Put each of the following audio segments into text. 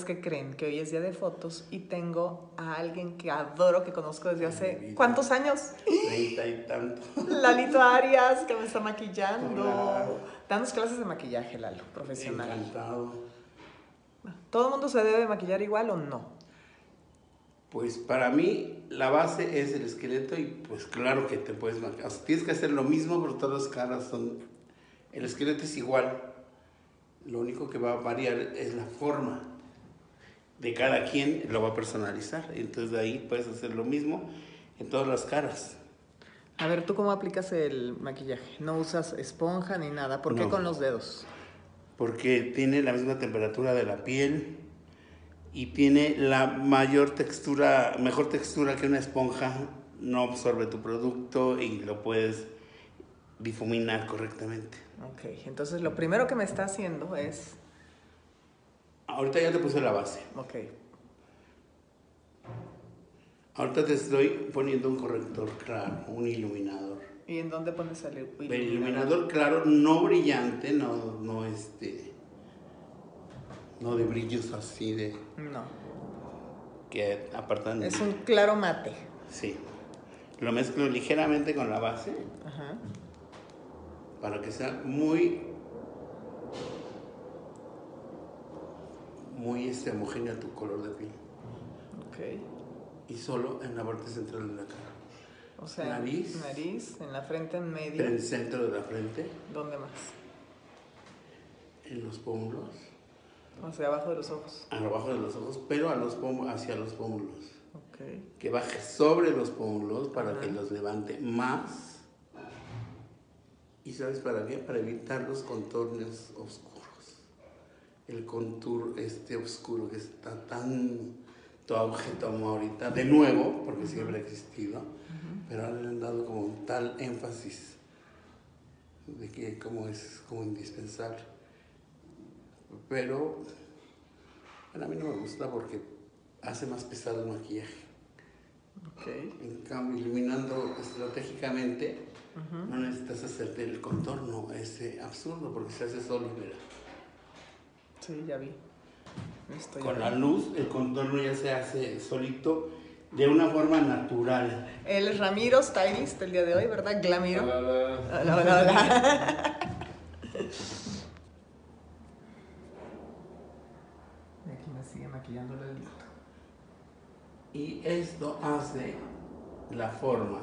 Pues, ¿qué creen? Que hoy es día de fotos y tengo a alguien que adoro, que conozco desde hace... ¿Cuántos años? Treinta y tanto. Lalito Arias, que me está maquillando. Hola. Danos clases de maquillaje, Lalo, profesional. Encantado. ¿Todo el mundo se debe maquillar igual o no? Pues para mí la base es el esqueleto y pues claro que te puedes maquillar. O sea, tienes que hacer lo mismo, pero todas las caras son... El esqueleto es igual. Lo único que va a variar es la forma de cada quien, lo va a personalizar. Entonces de ahí puedes hacer lo mismo en todas las caras. A ver, ¿tú cómo aplicas el maquillaje? No usas esponja ni nada. ¿Por qué No. con los dedos? porque tiene la misma temperatura de la piel y tiene la mayor textura, mejor textura que una esponja, no absorbe tu producto y lo puedes difuminar correctamente. Ok, entonces lo primero que me está haciendo es... Ahorita ya te puse la base. Ok, Ahorita te estoy poniendo un corrector claro, un iluminador. ¿y en dónde pones el El iluminador claro, no brillante, no, no este, no de brillos así de No, que apartan. es un claro mate. Sí. Lo mezclo ligeramente con la base Ajá. para que sea muy muy este, homogéneo tu color de piel Ok. y solo en la parte central de la cara. O sea, Nariz. nariz, en la frente en medio. En el centro de la frente, ¿Dónde más? en los pómulos, O sea, abajo de los ojos. abajo de los ojos, pero a los pómulos, hacia los pómulos. Ok. Que baje sobre los pómulos para que los levante más. ¿Y sabes para qué? Para evitar los contornos oscuros. El contour este oscuro que está tan tomó ahorita, de nuevo, porque siempre ha existido, pero ahora le han dado como un tal énfasis de que como es como indispensable. Pero bueno, a mí no me gusta porque hace más pesado el maquillaje. Ok. En cambio, iluminando estratégicamente, no necesitas hacerte el contorno ese absurdo porque se hace solo, mira. Sí, ya vi. Con vi. la luz, el contorno ya se hace solito de una forma natural. Él es Ramiro, stylist el día de hoy, ¿verdad? Glamiro. Hola, hola. Hola, hola, hola. Y aquí me sigue maquillando el dedito. Y esto hace la forma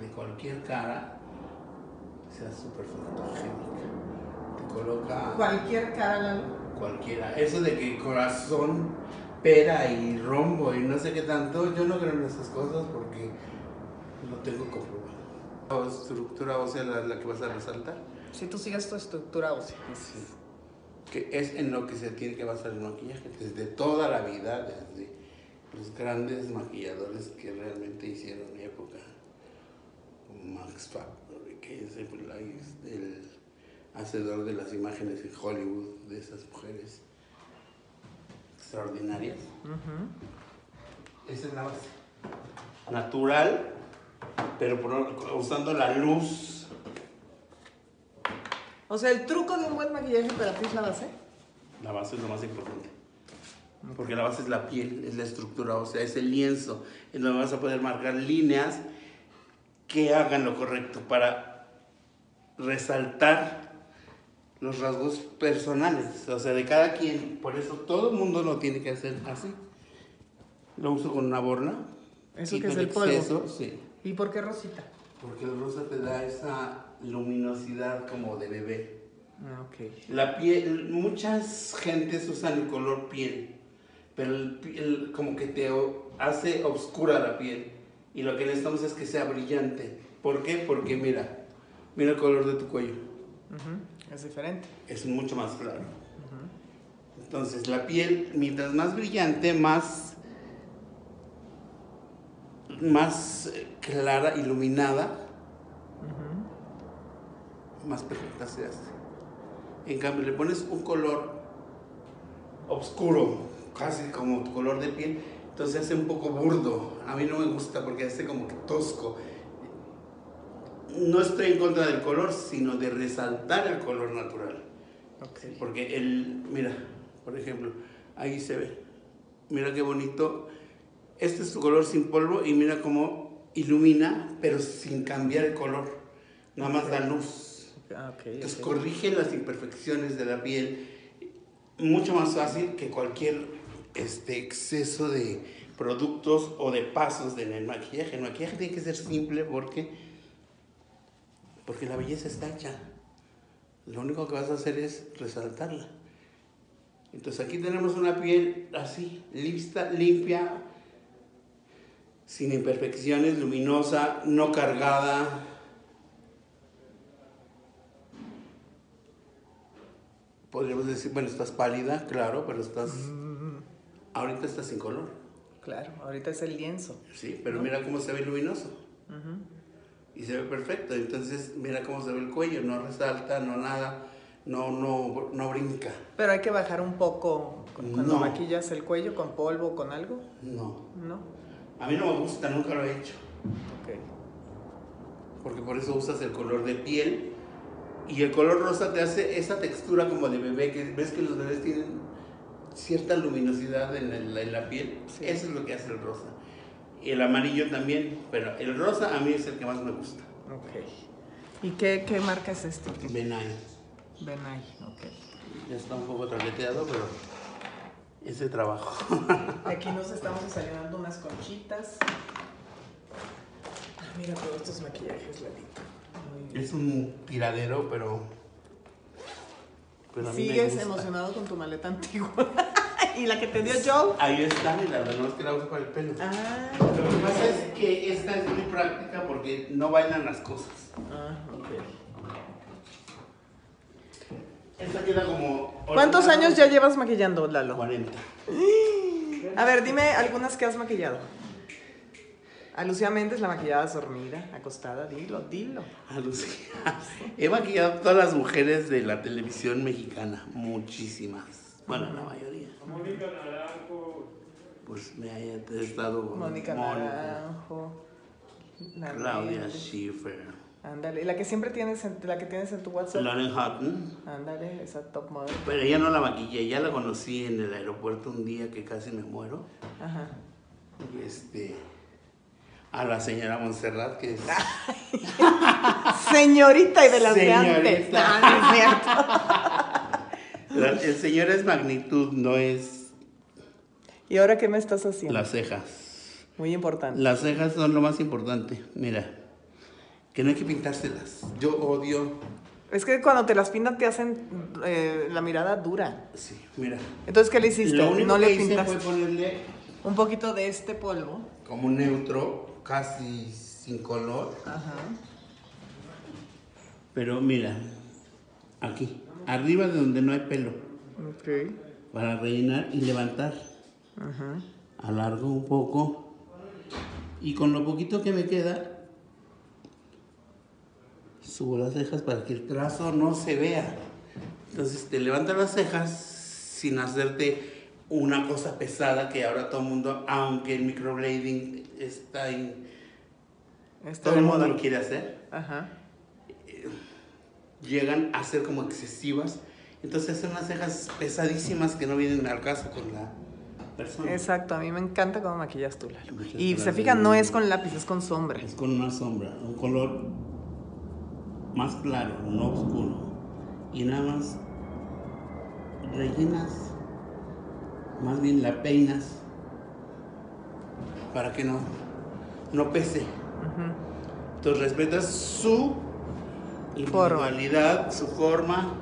de cualquier cara sea súper fotogénica. Te coloca Cualquier cara, Lalo. Cualquiera. Eso de que corazón, pera y rombo y no sé qué tanto, yo no creo en esas cosas porque lo tengo comprobado. La estructura ósea la, la que vas a resaltar, Si tú sigues tu estructura ósea. que es en lo que se tiene que basar el maquillaje, desde toda la vida, desde los grandes maquilladores que realmente hicieron época, como Max Factor, que es el, el hacedor de las imágenes en Hollywood de esas mujeres extraordinarias. Esa es la base. Natural, pero por- usando la luz. O sea, el truco de un buen maquillaje para ti es la base. La base es lo más importante. Porque la base es la piel, es la estructura, o sea, es el lienzo. En donde vas a poder marcar líneas que hagan lo correcto para resaltar los rasgos personales, o sea, de cada quien. Por eso todo el mundo lo tiene que hacer así. Lo uso con una borla. Eso que es el polvo. exceso, sí. ¿Y por qué rosita? Porque el rosa te da esa luminosidad como de bebé. Ah, ok. La piel, muchas gentes usan el color piel, pero el, piel como que te hace oscura la piel. Y lo que necesitamos es que sea brillante. ¿Por qué? Porque mira, mira el color de tu cuello. Ujú. Es diferente. Es mucho más claro. Entonces, la piel, mientras más brillante, más, más eh, clara, iluminada, más perfecta se hace. En cambio, le pones un color oscuro, casi como tu color de piel, entonces hace un poco burdo. A mí no me gusta porque hace como que tosco. No estoy en contra del color, sino de resaltar el color natural. Porque el, mira, Por ejemplo, ahí se ve. Mira qué bonito. Este es tu color sin polvo y mira cómo ilumina, pero sin cambiar el color. Nada más da luz. Ah, ok, Entonces corrige las imperfecciones de la piel. Mucho más fácil que cualquier este, exceso de productos o de pasos en el maquillaje. El maquillaje tiene que ser simple porque, porque la belleza está hecha. Lo único que vas a hacer es resaltarla. Entonces aquí tenemos una piel así, lista, limpia, sin imperfecciones, luminosa, no cargada. Podríamos decir, bueno, estás pálida, claro, pero estás... Ahorita estás sin color, Claro, ahorita es el lienzo. sí, pero mira cómo se ve luminoso. Ujú. Y se ve perfecto. Entonces, mira cómo se ve el cuello, no resalta, no nada, no, no, no brinca. Pero hay que bajar un poco cu- cuando No. maquillas el cuello con polvo, con algo, No. ¿no? A mí no me gusta, nunca lo he hecho. Ok. Porque por eso usas el color de piel. Y el color rosa te hace esa textura como de bebé, que ves que los bebés tienen cierta luminosidad en, el- en la piel. Sí. Eso es lo que hace el rosa. Y el amarillo también, pero el rosa a mí es el que más me gusta. Ok. ¿Y qué, qué marca es este? Benay. Benay, ok. Ya está un poco traqueteado, pero ese trabajo. Aquí nos estamos desayunando unas conchitas. Ah, mira todos estos maquillajes, bien. es un tiradero, pero. pero a mí me ¿Sigues gusta. emocionado con tu maleta antigua? ¿Y la que te dio Joe? Ahí está, mira, no es que la uso para el pelo. Ah, Lo que pasa es que esta es muy práctica porque no bailan las cosas. ah, ok. Esta queda como. ¿Cuántos años ya llevas maquillando, Lalo? 40. A ver, dime algunas que has maquillado. A Lucía Méndez la maquillabas dormida, acostada, dilo, dilo. A Lucía. He maquillado a todas las mujeres de la televisión mexicana, muchísimas. Bueno, la mayoría. Mónica Naranjo, Pues me haya estado. Mónica Naranjo. la Claudia. Schiffer. Ándale, y la que siempre tienes en, la que tienes en tu WhatsApp. Lauren Hutton. Ándale, esa top model. Pero ella no la maquillé, ya la conocí en el aeropuerto un día que casi me muero. Ajá. Y este. A la señora Montserrat, que es. Señorita y de las de antes. No, no es cierto. La- el señor es magnitud, no es ¿Y ahora qué me estás haciendo? las cejas. Muy importante. Las cejas son lo más importante. Mira, que no hay que pintárselas. Yo odio. Es que cuando te las pintan te hacen eh, la mirada dura. Sí, mira. Entonces, ¿qué le hiciste? Lo único no que le hice pintaste. fue ponerle Un poquito de este polvo. como neutro, casi sin color. Ajá. Pero mira, aquí, arriba de donde no hay pelo, Ok. para rellenar y levantar. Ajá. Alargo un poco. Y con lo poquito que me queda, subo las cejas para que el trazo no se vea. Entonces te levantas las cejas sin hacerte una cosa pesada que ahora todo el mundo, aunque el microblading está en... Está Todo el mundo lo quiere hacer. Ajá. Llegan a ser como excesivas. Entonces hacen unas cejas pesadísimas que no vienen al caso con la persona. Exacto, a mí me encanta cómo maquillas tú, Lalo. Y se fijan, no es con lápiz, es con sombra. Es con una sombra, un color más claro, no oscuro. Y nada más rellenas, más bien la peinas para que no, no pese. Entonces respetas su individualidad, su forma,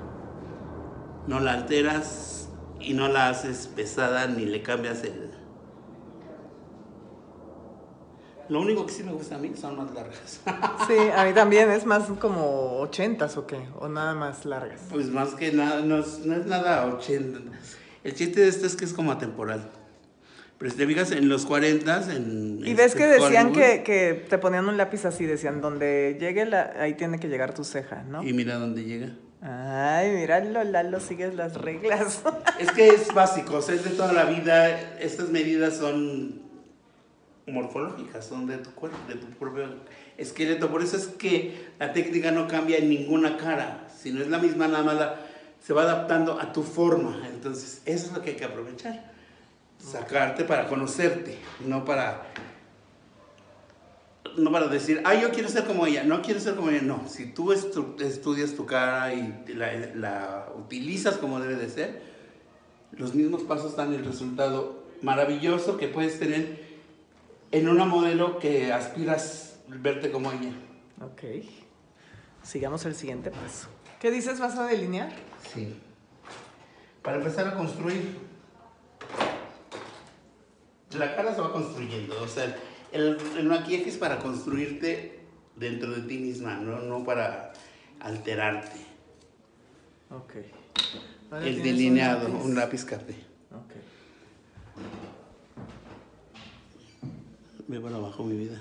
no la alteras y no la haces pesada ni le cambias el... Lo único que sí me gusta a mí son más largas. Sí, a mí también es más como ochentas o qué, o nada más largas. Pues más que nada, no es, no es nada 80. El chiste de esto es que es como atemporal. Pero si te fijas en los 40, en. Y ves este, que decían que, que te ponían un lápiz así, decían, donde llegue la, ahí tiene que llegar tu ceja, ¿no? Y mira dónde llega. Ay, míralo, Lalo, sigues las reglas. Es que es básico, o sea, es de toda la vida. Estas medidas son morfológicas, son de tu cuerpo, de tu propio esqueleto. Por eso es que la técnica no cambia en ninguna cara, sino es la misma, nada más la- se va adaptando a tu forma. Entonces, eso es lo que hay que aprovechar. Sacarte para conocerte, no para no para decir, ah, yo quiero ser como ella, no quiero ser como ella, no. Si tú estudias tu cara y la, la, utilizas como debe de ser, los mismos pasos dan el resultado maravilloso que puedes tener en una modelo que aspiras verte como ella. Ok. Sigamos el siguiente paso. ¿Qué dices? ¿Vas a delinear? Sí. Para empezar a construir. La cara se va construyendo. O sea, el, el maquillaje es para construirte dentro de ti misma, no, no para alterarte. Ok. el delineado, un lápiz, café. Ok. Ve para abajo mi vida.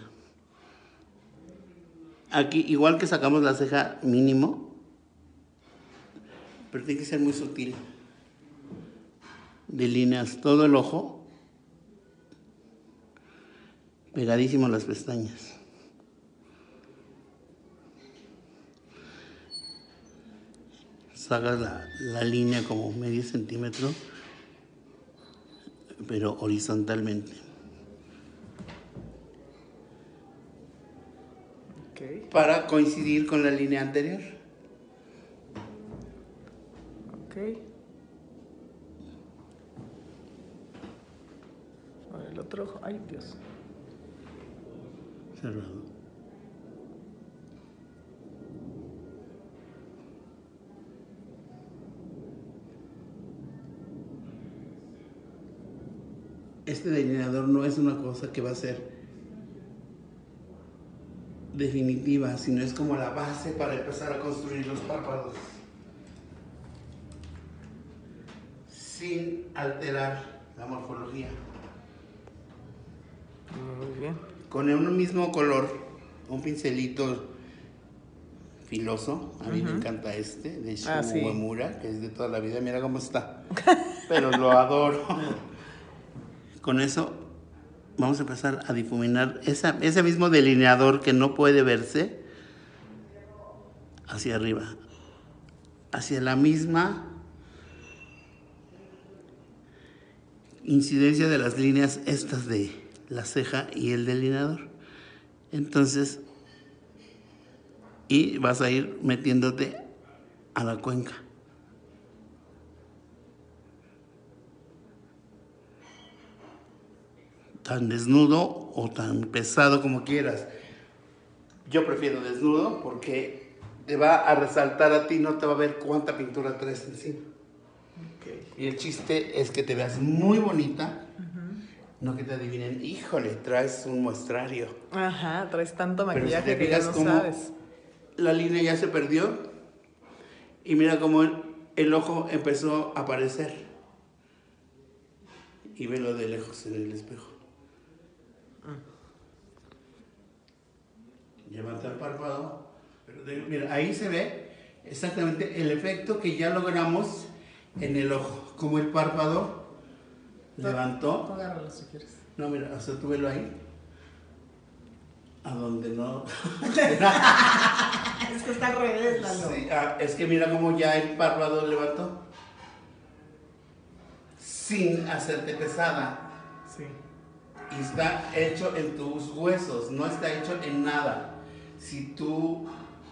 Aquí, igual que sacamos la ceja mínimo, pero tiene que ser muy sutil. Delineas todo el ojo pegadísimo las pestañas. Sacas la, la línea como medio centímetro, pero horizontalmente. Okay. Para coincidir con la línea anterior. Ok. Ahora el otro ojo. Ay, Dios. Este delineador no es una cosa que va a ser definitiva, sino es como la base para empezar a construir los párpados. Sin alterar la morfología. Muy bien con un mismo color, un pincelito filoso. A mí me encanta este, de Shu ah, que es de toda la vida. Mira cómo está. Pero lo adoro. con eso vamos a empezar a difuminar ese mismo delineador que no puede verse hacia arriba. Hacia la misma incidencia de las líneas estas de la ceja y el delineador. Entonces, y vas a ir metiéndote a la cuenca. Tan desnudo o tan pesado como quieras. Yo prefiero desnudo porque te va a resaltar a ti, no te va a ver cuánta pintura traes encima. Y el chiste es que te veas muy bonita no que te adivinen, híjole, traes un muestrario. Ajá, traes tanto maquillaje que ya no sabes. La línea ya se perdió y mira cómo el, ojo empezó a aparecer. Y velo de lejos en el espejo. Levanta el párpado. mira, ahí se ve exactamente el efecto que ya logramos en el ojo. Como el párpado levantó. Agárralo si quieres. No, mira, o sea, tú velo ahí. A donde no. es que está al revés, Lalo. Sí, ah, es que mira cómo ya el párpado levantó. Sin hacerte pesada. Sí. Y está hecho en tus huesos, no está hecho en nada. Si tú,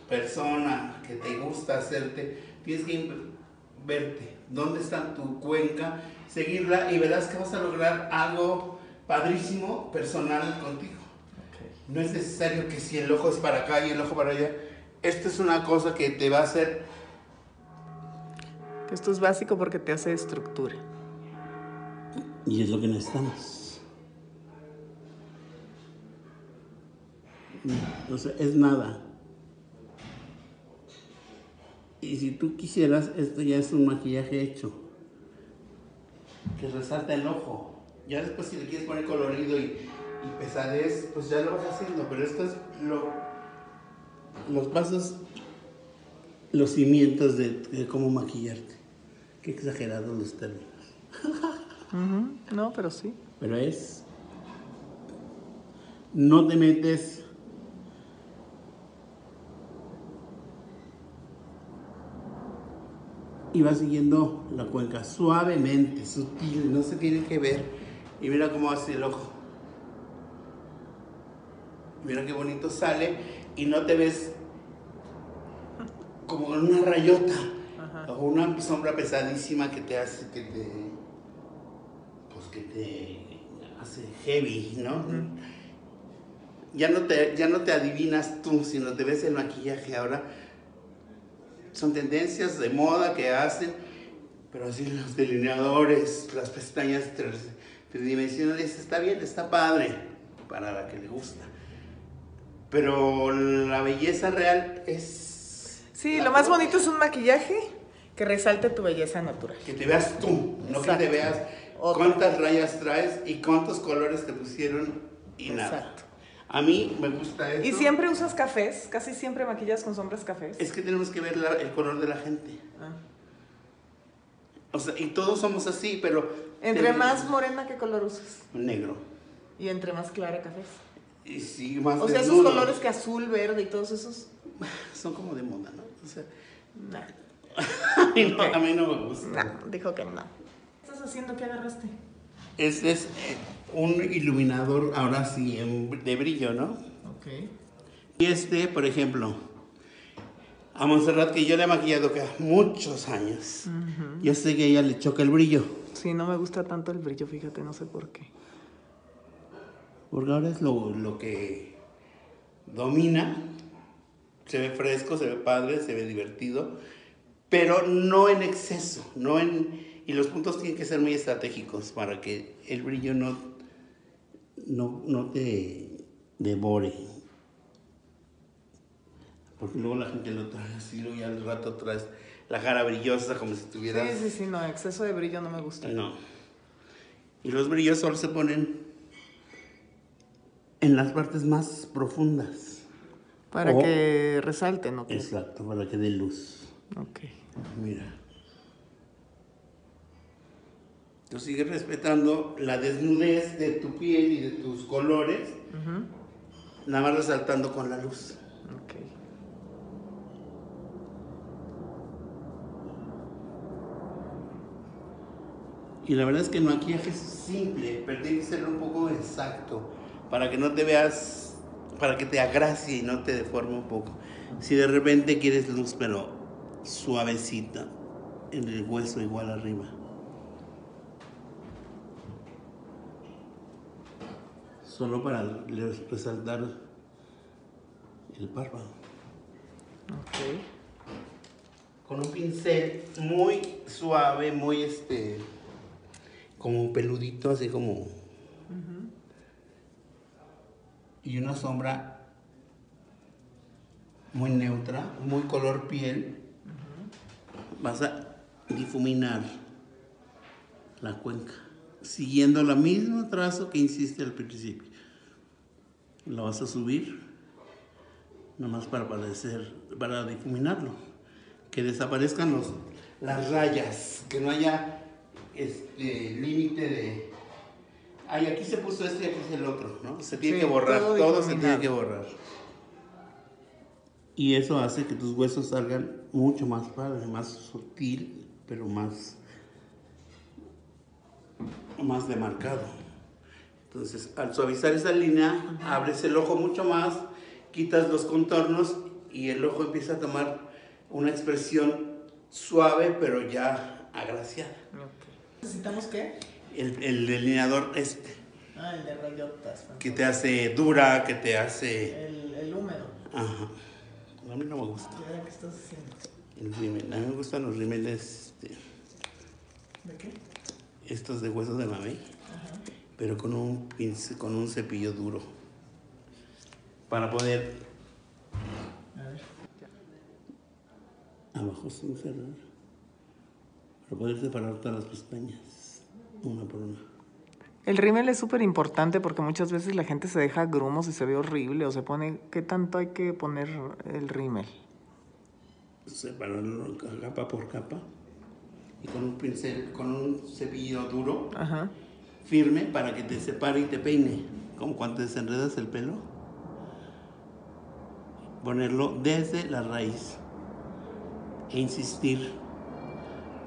persona que te gusta hacerte, tienes que verte dónde está tu cuenca seguirla y verás que vas a lograr algo padrísimo personal contigo. No es necesario que si el ojo es para acá y el ojo para allá. Esto es una cosa que te va a hacer... Esto es básico porque te hace estructura. Y es lo que necesitamos. Entonces, es nada. Y si tú quisieras, esto ya es un maquillaje hecho que resalta el ojo. Ya después si le quieres poner colorido y, y pesadez, pues ya lo vas haciendo, pero esto es lo, los pasos, los cimientos de, cómo maquillarte. Qué exagerados los términos. No, pero sí. Pero es, no te metes y vas siguiendo la cuenca suavemente, sutil, no se tiene que ver. Y mira cómo hace el ojo. Mira qué bonito sale y no te ves como con una rayota Ajá. o una sombra pesadísima que te hace que te pues que te hace heavy, ¿no? Ya no te ya no te adivinas tú, sino te ves el maquillaje ahora son tendencias de moda que hacen, pero así los delineadores, las pestañas tridimensionales, está bien, está padre para la que le gusta. Pero la belleza real es... Sí, lo más bonito es un maquillaje que resalte tu belleza natural. Que te veas tú, no que Exacto. te veas cuántas rayas traes y cuántos colores te pusieron y nada. A mí me gusta esto. ¿Y siempre usas cafés? ¿Casi siempre maquillas con sombras cafés? Es que tenemos que ver la- el color de la gente. Ah. O sea, y todos somos así, pero... Entre tenemos- más morena, ¿qué color usas? Negro. Y entre más clara, cafés. Y sí, más O sea, esos colores que azul, verde y todos esos. Son como de moda, ¿no? O sea, Nah. a mí no, a mí no me gusta. No, dijo que no. ¿Qué estás haciendo? ¿Qué agarraste? Este es eh, un iluminador, ahora sí, de brillo, ¿no? Ok. Y este, por ejemplo, a Montserrat, que yo le he maquillado que muchos años, yo sé que a ella le choca el brillo, Sí, no me gusta tanto el brillo, fíjate, no sé por qué. porque ahora es lo, lo que domina, se ve fresco, se ve padre, se ve divertido, pero no en exceso, no en... Y los puntos tienen que ser muy estratégicos para que el brillo no, no, no te devore. Porque luego la gente lo trae así, luego ya al rato traes la cara brillosa como si tuvieras... Sí, sí, sí, no, exceso de brillo no me gusta. No. Y los brillos solo se ponen en las partes más profundas. Para O- que resalte, ¿no? Exacto, para que dé luz. Ok. Mira. Tú sigues respetando la desnudez de tu piel y de tus colores, nada más resaltando con la luz. Y la verdad es que el maquillaje es simple, pero tiene que ser un poco exacto, para que no te veas, para que te agracie y no te deforme un poco. Si de repente quieres luz, pero suavecita, en el hueso igual arriba. Solo para resaltar el párpado. Ok. Con un pincel muy suave, muy este, como peludito, así como. Y una sombra muy neutra, muy color piel. Vas a difuminar la cuenca, siguiendo el mismo trazo que hiciste al principio. Lo vas a subir, nomás para parecer, para difuminarlo que desaparezcan los, las rayas, que no haya este límite de... Ay, aquí se puso este y aquí es el otro, ¿no? Se tiene Sí, que borrar, todo todo, se tiene que borrar. Y eso hace que tus huesos salgan mucho más padre, más sutil, pero más, más demarcado. Entonces, al suavizar esa línea, abres el ojo mucho más, quitas los contornos y el ojo empieza a tomar una expresión suave, pero ya agraciada. ¿Necesitamos qué? El, el delineador este, Ah, el de rayotas. que te hace dura, que te hace... El, el húmedo. Ajá. A mí no me gusta ¿Y ahora qué estás haciendo? el rímel. A mí me gustan los rímeles, este, ¿De qué? Estos de huesos de mamey, Ajá. pero con un, pincel, con un cepillo duro. Para poder A ver. Abajo sin cerrar. Para poder separar todas las pestañas. Una por una. El rímel es súper importante porque muchas veces la gente se deja grumos y se ve horrible o se pone... ¿Qué tanto hay que poner el rímel? Separarlo ca- capa por capa. Y con un pincel, con un cepillo duro, Ajá. firme, para que te separe y te peine. Como cuando desenredas el pelo. Ponerlo desde la raíz. E insistir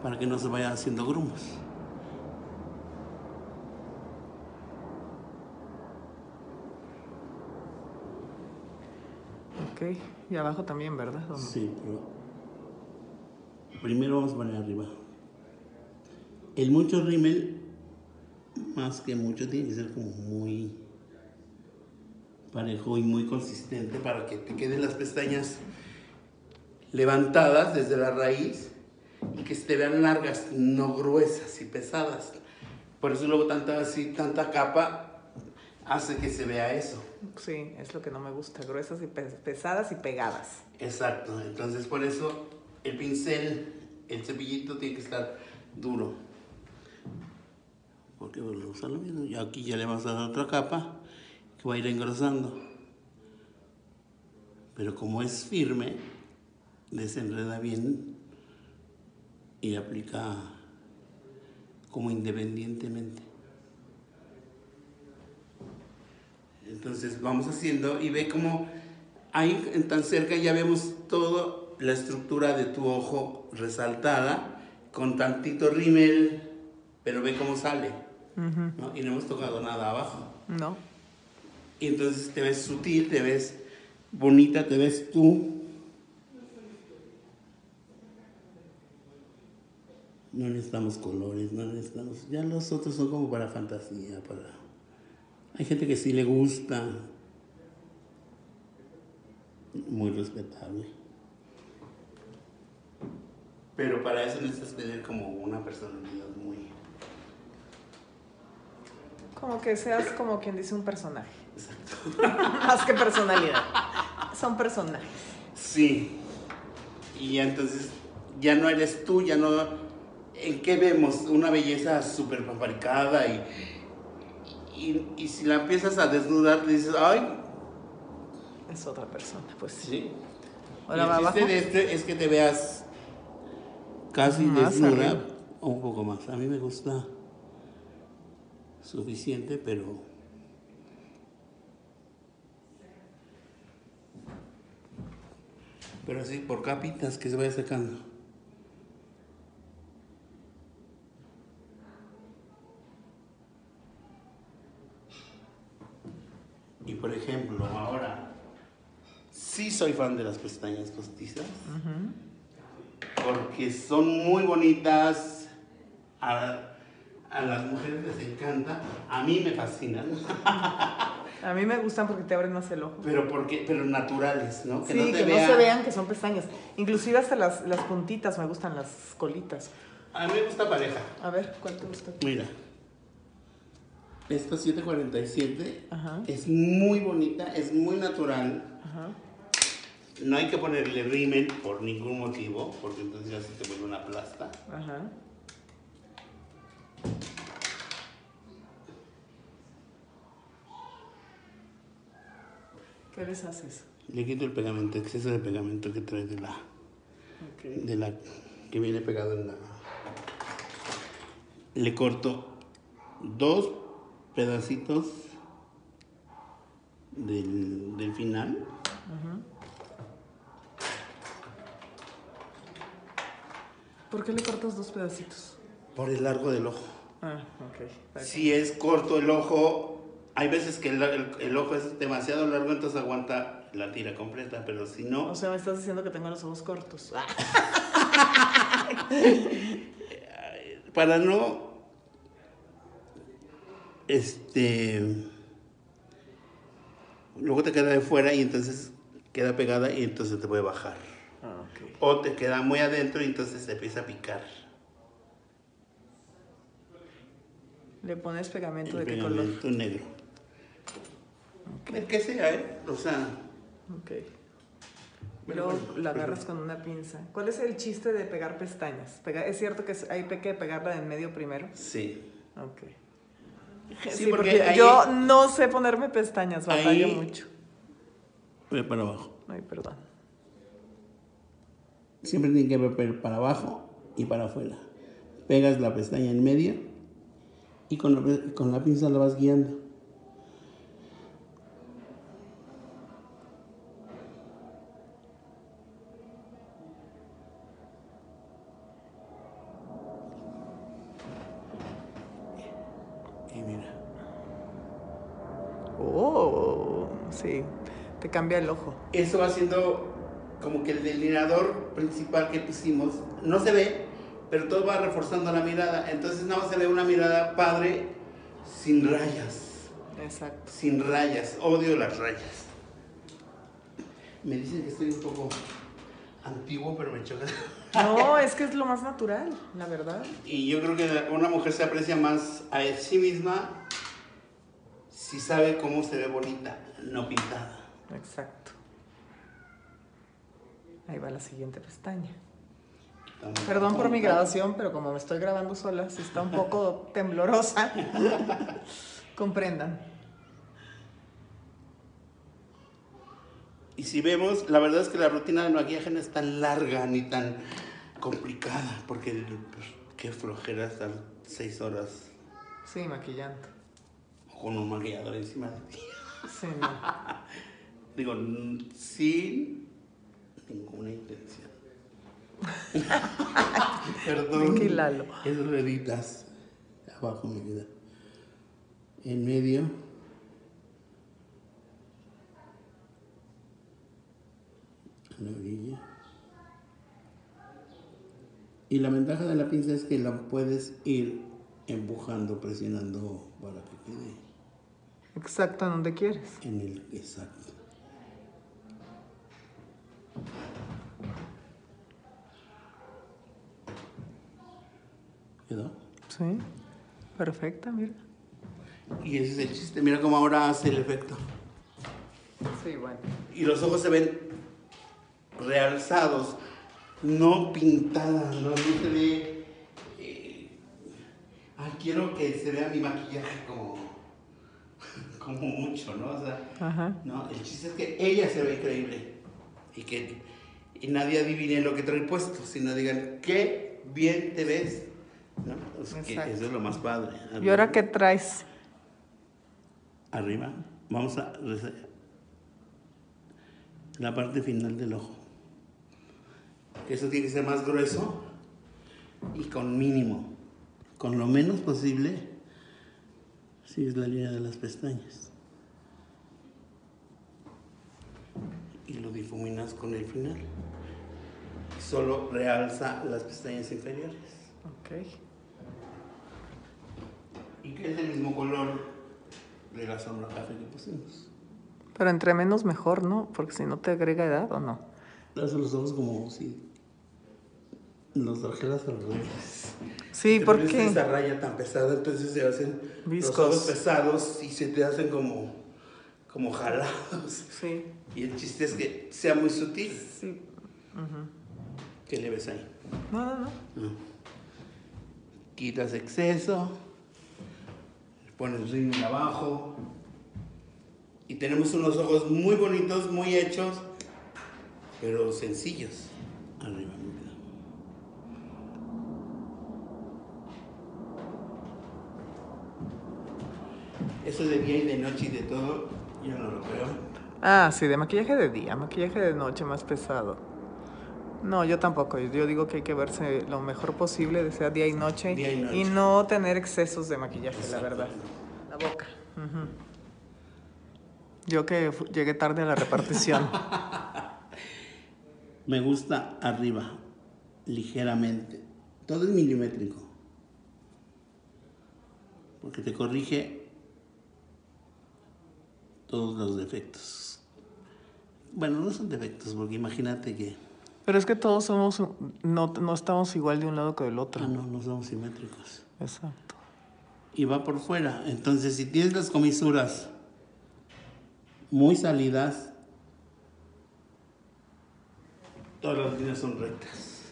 para que no se vaya haciendo grumos. Ok, y abajo también, ¿verdad? Sí, pero primero vamos a poner arriba. El mucho rímel, más que mucho, tiene que ser como muy parejo y muy consistente para que te queden las pestañas levantadas desde la raíz y que se te vean largas, no gruesas y pesadas. Por eso luego tanta así, tanta capa hace que se vea eso. Sí, es lo que no me gusta, gruesas y pe- pesadas y pegadas. Exacto, entonces por eso el pincel, el cepillito tiene que estar duro. Porque volvemos a lo mismo. Y aquí ya le vamos a dar otra capa que va a ir engrosando. Pero como es firme, desenreda bien y aplica como independientemente. Entonces vamos haciendo y ve como ahí en tan cerca ya vemos toda la estructura de tu ojo resaltada con tantito rímel, pero ve cómo sale. ¿No? Y no hemos tocado nada abajo. ¿No? Y entonces te ves sutil, te ves bonita, te ves tú. No necesitamos colores, no necesitamos. Ya los otros son como para fantasía, para. Hay gente que sí le gusta. Muy respetable. Pero para eso necesitas tener como una personalidad muy. Como que seas como quien dice un personaje. Más que personalidad. Son personajes. Sí. Y entonces ya no eres tú, ya no. ¿En qué vemos? Una belleza súper paparicada y, y, y si la empiezas a desnudar, dices, ay, Es otra persona, pues sí. Ahora el chiste de este es que te veas casi Más desnuda o un poco más. A mí me gusta suficiente, pero pero así por capitas que se vaya sacando. Y por ejemplo, ahora sí soy fan de las pestañas postizas porque son muy bonitas. A, a las mujeres les encanta, a mí me fascinan, A mí me gustan porque te abren más el ojo. pero porque pero naturales, ¿no? sí, te que no se vean que son pestañas. Inclusive hasta las, las puntitas me gustan, las colitas. A mí me gusta pareja. A ver, ¿cuál te gusta? Mira. Esta 747 Ajá. es muy bonita, es muy natural. Ajá. No hay que ponerle rímel por ningún motivo, porque entonces ya se te vuelve una plasta. Ajá. ¿Qué les haces? Le quito el pegamento, exceso de pegamento que trae de la, Ok. de la que viene pegado en la. Le corto dos pedacitos del, del final. ¿Por qué le cortas dos pedacitos? Por el largo del ojo. Ah, ok. Si es corto el ojo, hay veces que el, el- el ojo es demasiado largo, entonces aguanta la tira completa, pero si no, O sea, me estás diciendo que tengo los ojos cortos. Para no este luego te queda de fuera y entonces queda pegada y entonces te puede bajar Ah, o te queda muy adentro y entonces te empieza a picar Le pones pegamento el de qué color. negro el que sea eh o sea Ok. Luego bueno, la pero- agarras con una pinza. ¿Cuál es el chiste de pegar pestañas? Pega- ¿Es cierto que hay que pegarla en medio primero? sí Ok. Sí, Sí, porque porque, ahí- yo no sé ponerme pestañas, batallo Ahí- mucho. ve para abajo Ay, perdón. siempre tiene que ver para abajo y para afuera pegas la pestaña en medio y con la, con la pinza la vas guiando Oh, sí. Te cambia el ojo. Eso va siendo como que el delineador principal que pusimos no se ve, pero todo va reforzando la mirada. Entonces nada más se ve una mirada padre sin rayas. Exacto. Sin rayas. Odio las rayas. Me dicen que estoy un poco antiguo, pero me choca. No, es que es lo más natural, la verdad. Y yo creo que una mujer se aprecia más a sí misma si sabe cómo se ve bonita, no pintada. Exacto. Ahí va la siguiente pestaña. Perdón por mi grabación, pero como me estoy grabando sola, si está un poco temblorosa, comprendan. Y si vemos, la verdad es que la rutina del maquillaje no es tan larga ni tan complicada, porque pues, qué flojera estar seis horas Sí, maquillando. con un maquillador encima de ti. Sí, no. Digo, sin ninguna intención. Perdón. Es rueditas. Abajo, mi vida. En medio. A la orilla. Y la ventaja de la pinza es que la puedes ir empujando, presionando para que quede Exacto, en donde quieres. en el exacto. ¿Quedó? Sí, perfecta, mira. Y ese es el chiste. Mira cómo ahora hace el efecto. Sí, bueno. Y los ojos se ven realzados, no pintadas, no, no se ve. eh, ay, quiero que se vea mi maquillaje como, como mucho, ¿no? O sea, Ajá. no, el chiste es que ella se ve increíble y que y nadie adivine lo que trae puesto, sino digan qué bien te ves. ¿no? Que eso es lo más padre. ¿Y ahora qué traes? Arriba, vamos a la parte final del ojo. Eso tiene que ser más grueso y con mínimo, con lo menos posible, si es la línea de las pestañas. Y lo difuminas con el final. Solo realza las pestañas inferiores. Ok. Y que es el mismo color de la sombra café que pusimos. Pero entre menos mejor, ¿no? Porque si no te agrega edad o no. Hace los ojos como si los trajeras al revés. Sí, Te ¿por pones qué? esa raya tan pesada, entonces se hacen Viscos. los ojos pesados y se te hacen como, como jalados. Sí. Y el chiste es que sea muy sutil. Sí. ¿Qué le ves ahí? No, no, no. No. Quitas exceso, pones rímel abajo y tenemos unos ojos muy bonitos, muy hechos, pero sencillos. Arriba, mi vida. Eso de día y de noche y de todo, yo no lo creo. Ah, sí, de maquillaje de día, maquillaje de noche más pesado. No, yo tampoco. Yo digo que hay que verse lo mejor posible, de sea día y noche. Día y noche. no tener excesos de maquillaje, la verdad. La boca. Yo que llegué tarde a la repartición. Me gusta arriba, ligeramente. Todo es milimétrico. Porque te corrige todos los defectos. Bueno, no son defectos, porque imagínate que Pero es que todos somos, no, no estamos igual de un lado que del otro. ah, no, no somos simétricos. Exacto. Y va por fuera. Entonces, si tienes las comisuras muy salidas, todas las líneas son rectas.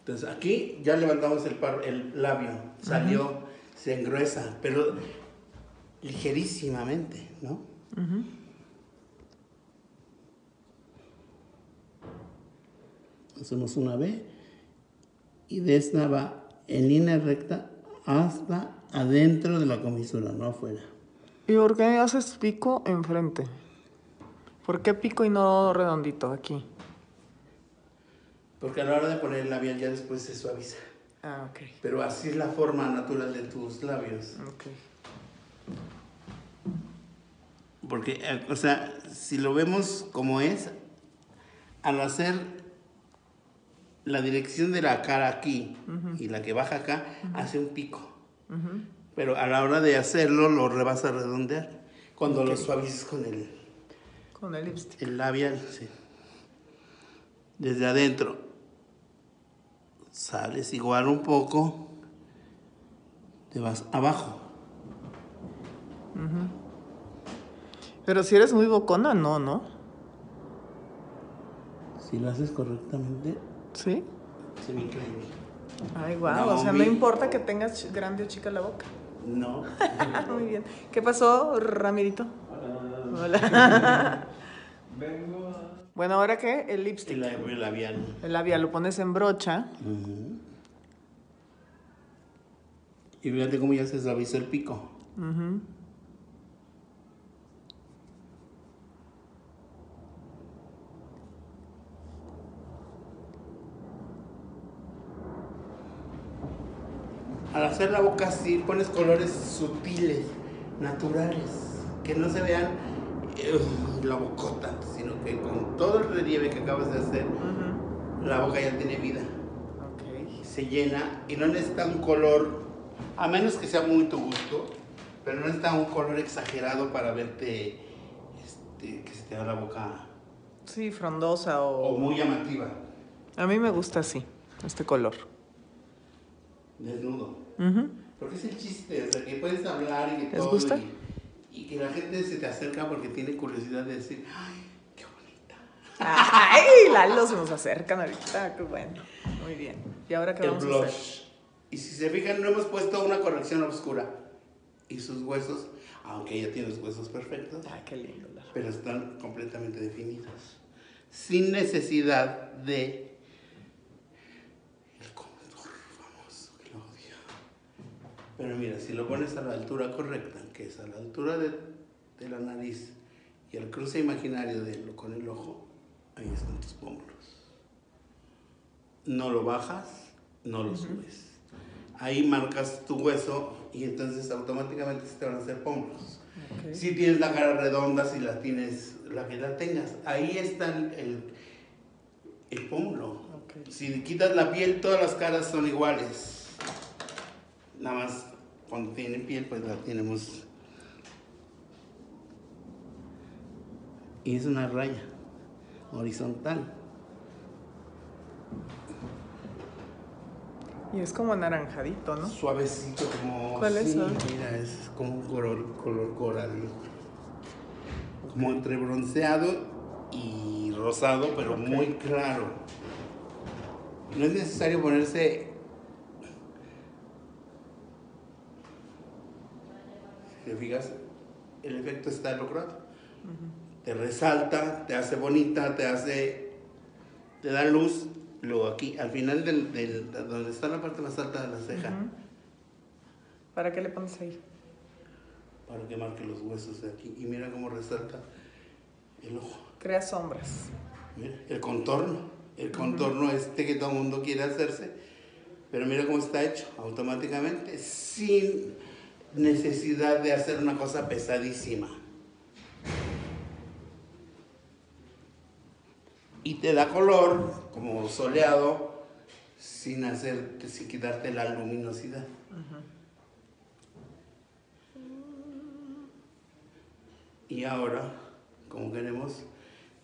Entonces, aquí ya levantamos el, par- el labio, salió, se engruesa, pero ligerísimamente, ¿no? Hacemos una B y de esta va en línea recta hasta adentro de la comisura, no afuera. ¿Y por qué haces pico enfrente? ¿Por qué pico y no redondito aquí? Porque a la hora de poner el labial ya después se suaviza. Ah, ok. Pero así es la forma natural de tus labios. Ok. Porque, eh, o sea, si lo vemos como es, al hacer la dirección de la cara aquí y la que baja acá, hace un pico. Pero a la hora de hacerlo, lo vas a redondear. Cuando lo suavices con el, Con el lipstick. el labial, sí. Desde adentro. Sales igual un poco. Te vas abajo. Pero si eres muy bocona, no, ¿no? Si lo haces correctamente, ¿Sí? se ve increíble. Ay, guau. No, o sea, no importa que tengas grande o chica la boca. No. Muy bien. ¿Qué pasó, Ramirito? Hola. Vengo a... Bueno, ¿ahora qué? El El lipstick. labio- labial. El labial lo pones en brocha. Y fíjate cómo ya se suaviza el pico. Ujú. Al hacer la boca así, pones colores sutiles, naturales, que no se vean eh, la bocota, sino que con todo el relieve que acabas de hacer, la boca ya tiene vida. Ok. Se llena y no necesita un color, a menos que sea muy tu gusto, pero no necesita un color exagerado para verte este, que se te da la boca Sí, frondosa o o... muy llamativa, A mí me gusta así, este color. Desnudo. Porque es el chiste, o sea, que puedes hablar y que ¿Les todo. gusta? Y, y que la gente se te acerca porque tiene curiosidad de decir, ¡ay, qué bonita! ¡Ay! Lalo se nos acercan ahorita. Qué bueno. Muy bien. ¿Y ahora qué El vamos a hacer? blush. Y si se fijan, no hemos puesto una corrección oscura. Y sus huesos, aunque ella tiene los huesos perfectos, Ay, qué lindo, Lalo. pero están completamente definidos. Sin necesidad de el contour famoso, que lo odio. Pero mira, si lo pones a la altura correcta, que es a la altura de, de la nariz y el cruce imaginario de con el ojo, ahí están tus pómulos. No lo bajas, no lo subes. Ahí marcas tu hueso y entonces automáticamente se te van a hacer pómulos. Si tienes la cara redonda, si la tienes, la que la tengas, ahí está el, el, pómulo. Ok. Si quitas la piel, todas las caras son iguales. Nada más cuando tienen piel, pues la tenemos. Y es una raya horizontal. Y es como anaranjadito, ¿no? Suavecito como... ¿Cuál es? sí, A ver. mira, es como un color, color coral. Como entre bronceado y rosado, pero muy claro. No es necesario ponerse... Si te fijas, el efecto está logrado. Te resalta, te hace bonita, te hace... Te da luz. Luego aquí, al final del, del- donde está la parte más alta de la ceja. ¿Para qué le pones ahí? para que marque los huesos de aquí. Y mira cómo resalta el ojo. Crea sombras. Mira, el contorno. El contorno este que todo el mundo quiere hacerse. Pero mira cómo está hecho automáticamente, sin necesidad de hacer una cosa pesadísima. Y te da color, como soleado, sin hacerte, sin quitarte la luminosidad. Y ahora, como queremos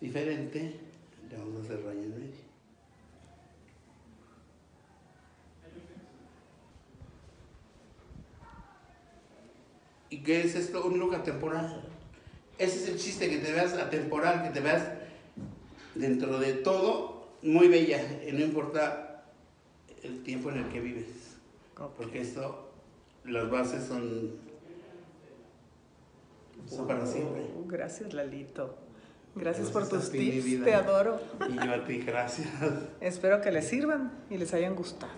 diferente, le vamos a hacer raya en medio. ¿Y qué es esto? Un look atemporal. Ese es el chiste, que te veas atemporal, que te veas dentro de todo muy bella, y no importa el tiempo en el que vives. Porque esto, las bases son, son para siempre. Oh, gracias, Lalito. Gracias por tus tips, vida. te adoro. Y yo a ti, gracias. Espero que les sirvan y les hayan gustado.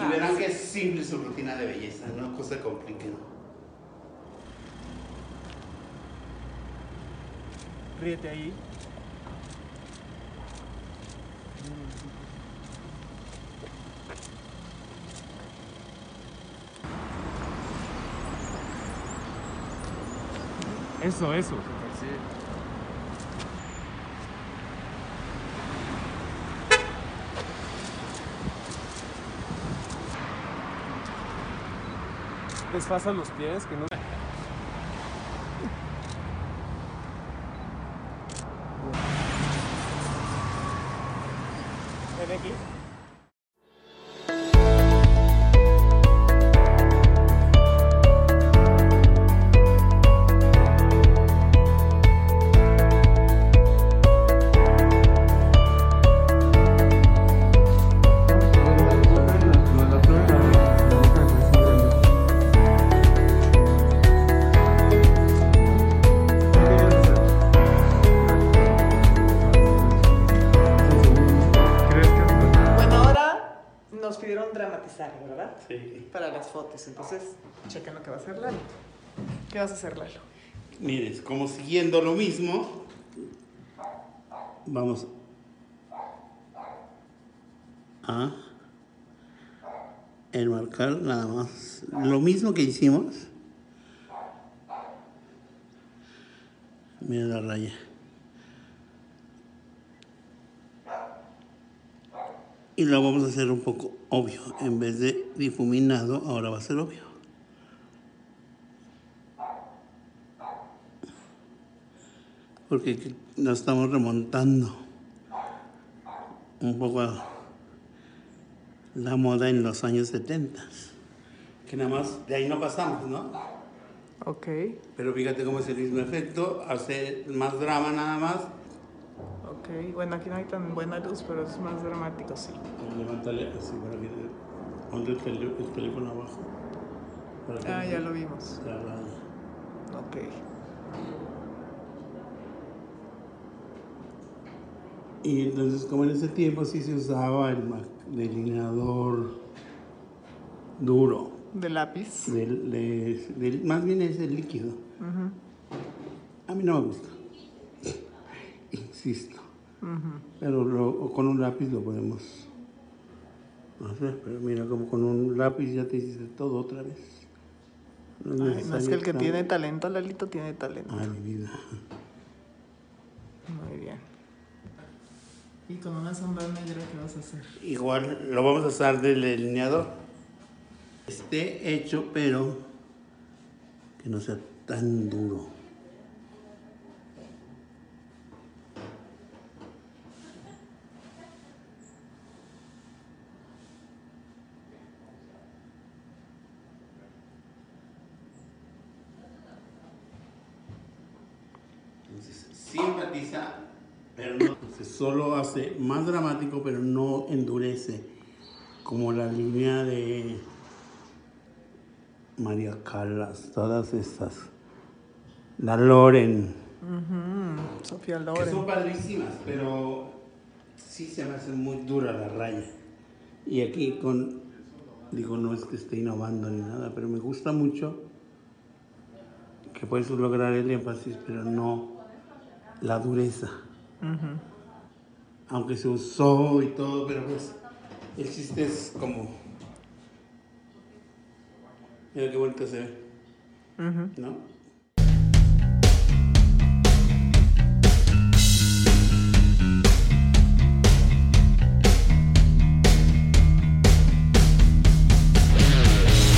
Y verán que es simple su rutina de belleza, no cosa complicada. ríete ahí. Eso, eso. Sí. Desfasan los pies, que no ¿Ven chequen lo que va a hacer Lalo. ¿Qué vas a hacer, Lalo? Mires, como siguiendo lo mismo, vamos a enmarcar nada más lo mismo que hicimos. Mira la raya. Y lo vamos a hacer un poco obvio. En vez de difuminado, ahora va a ser obvio. Porque nos estamos remontando un poco a la moda en los años 70. Que nada más de ahí no pasamos, ¿no? Ok. Pero fíjate cómo es el mismo efecto, hace más drama nada más. Ok. Bueno, aquí no hay tan buena luz, pero es más dramático, sí. Levántale así para que ponle el, el teléfono abajo. Ah, ya lo vimos. Ok. Y entonces, como en ese tiempo sí se usaba el delineador duro, De lápiz. del, de- del- más bien es el líquido. A mí no me gusta, insisto. Pero lo- con un lápiz lo podemos hacer. Pero mira, como con un lápiz ya te hiciste todo otra vez. No Ay, no es que el que tiene talento, Lalito, tiene talento. Ay, mi vida. Muy bien. ¿Y con una sombra negra qué vas a hacer? Igual lo vamos a usar del delineador. Esté hecho, pero que no sea tan duro. Entonces, sí enfatiza, pero no. Entonces, solo hace más dramático, pero no endurece. Como la línea de María Callas, todas estas. La Loren. Sofía Que Loren. son padrísimas, pero sí se me hace muy dura la raya. Y aquí con, digo, no es que esté innovando ni nada, pero me gusta mucho que puedes lograr el énfasis, pero no la dureza. Ujú. Aunque se usó y todo, pero pues el chiste es como... Mira qué bonito se ve. ¿no?